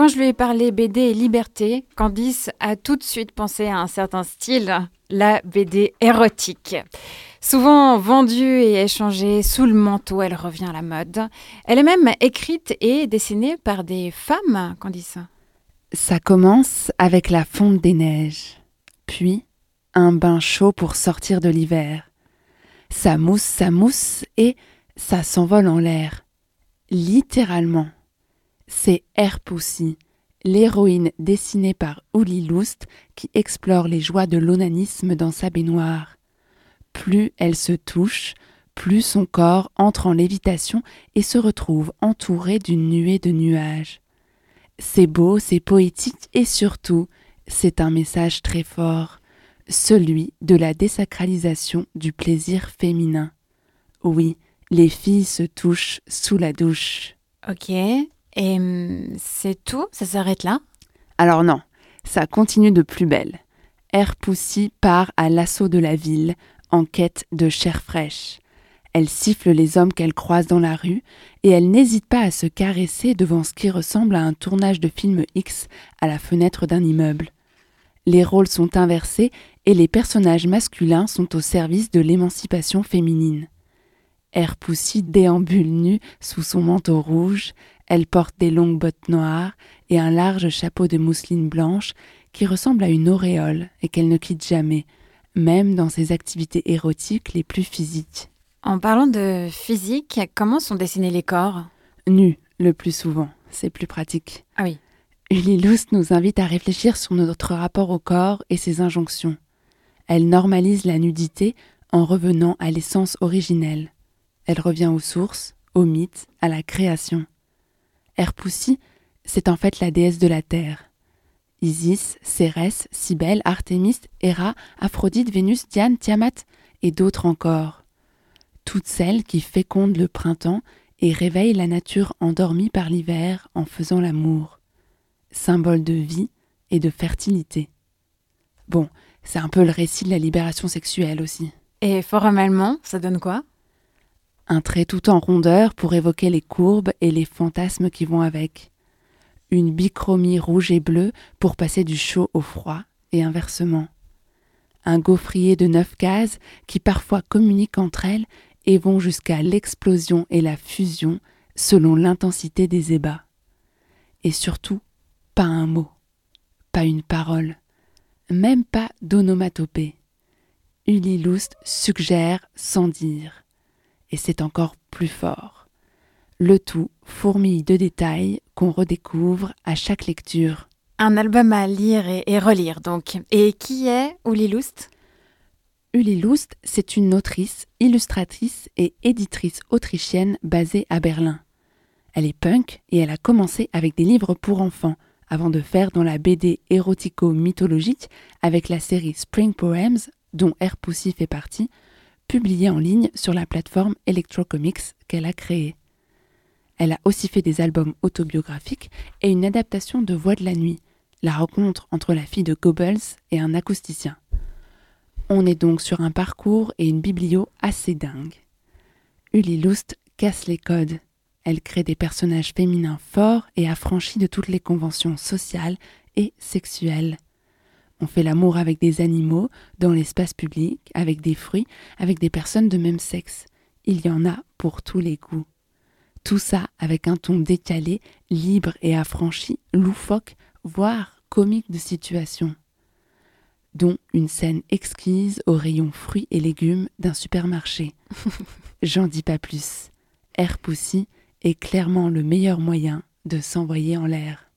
Quand je lui ai parlé BD et liberté, Candice a tout de suite pensé à un certain style, la BD érotique. Souvent vendue et échangée sous le manteau, elle revient à la mode. Elle est même écrite et dessinée par des femmes, Candice. Ça commence avec la fonte des neiges, puis un bain chaud pour sortir de l'hiver. Ça mousse, ça mousse et ça s'envole en l'air. Littéralement. C'est Air Pussy, l'héroïne dessinée par Uli Lust qui explore les joies de l'onanisme dans sa baignoire. Plus elle se touche, plus son corps entre en lévitation et se retrouve entouré d'une nuée de nuages. C'est beau, c'est poétique et surtout, c'est un message très fort, celui de la désacralisation du plaisir féminin. Oui, les filles se touchent sous la douche. Ok, et hum, c'est tout? Ça s'arrête là? Alors non, ça continue de plus belle. Air Poussy part à l'assaut de la ville en quête de chair fraîche. Elle siffle les hommes qu'elle croise dans la rue et elle n'hésite pas à se caresser devant ce qui ressemble à un tournage de film X à la fenêtre d'un immeuble. Les rôles sont inversés et les personnages masculins sont au service de l'émancipation féminine. Air Poussy déambule nue sous son manteau rouge, elle porte des longues bottes noires et un large chapeau de mousseline blanche qui ressemble à une auréole et qu'elle ne quitte jamais, même dans ses activités érotiques les plus physiques. En parlant de physique, comment sont dessinés les corps? Nus, le plus souvent, c'est plus pratique. Ah oui. Lust nous invite à réfléchir sur notre rapport au corps et ses injonctions. Elle normalise la nudité en revenant à l'essence originelle. Elle revient aux sources, aux mythes, à la création. Erpoussi, c'est en fait la déesse de la terre. Isis, Cérès, Cybèle, Artémis, Héra, Aphrodite, Vénus, Diane, Tiamat et d'autres encore toutes celles qui fécondent le printemps et réveillent la nature endormie par l'hiver en faisant l'amour, symbole de vie et de fertilité. Bon, c'est un peu le récit de la libération sexuelle aussi. Et formellement, ça donne quoi? Un trait tout en rondeur pour évoquer les courbes et les fantasmes qui vont avec. Une bichromie rouge et bleue pour passer du chaud au froid et inversement. Un gaufrier de neuf cases qui parfois communiquent entre elles et vont jusqu'à l'explosion et la fusion selon l'intensité des ébats. Et surtout, pas un mot, pas une parole, même pas d'onomatopée. Lust suggère sans dire. Et c'est encore plus fort. Le tout fourmille de détails qu'on redécouvre à chaque lecture. Un album à lire et, relire donc. Et qui est Lust? Uli Lust, c'est une autrice, illustratrice et éditrice autrichienne basée à Berlin. Elle est punk et elle a commencé avec des livres pour enfants, avant de faire dans la BD érotico-mythologique avec la série Spring Poems, dont Air Pussy fait partie, publiée en ligne sur la plateforme Electrocomics qu'elle a créée. Elle a aussi fait des albums autobiographiques et une adaptation de Voix de la nuit, la rencontre entre la fille de Goebbels et un acousticien. On est donc sur un parcours et une biblio assez dingue. Uli Lust casse les codes. Elle crée des personnages féminins forts et affranchis de toutes les conventions sociales et sexuelles. On fait l'amour avec des animaux, dans l'espace public, avec des fruits, avec des personnes de même sexe. Il y en a pour tous les goûts. Tout ça avec un ton décalé, libre et affranchi, loufoque, voire comique de situation dont une scène exquise au rayon fruits et légumes d'un supermarché. J'en dis pas plus. Air Poussy est clairement le meilleur moyen de s'envoyer en l'air.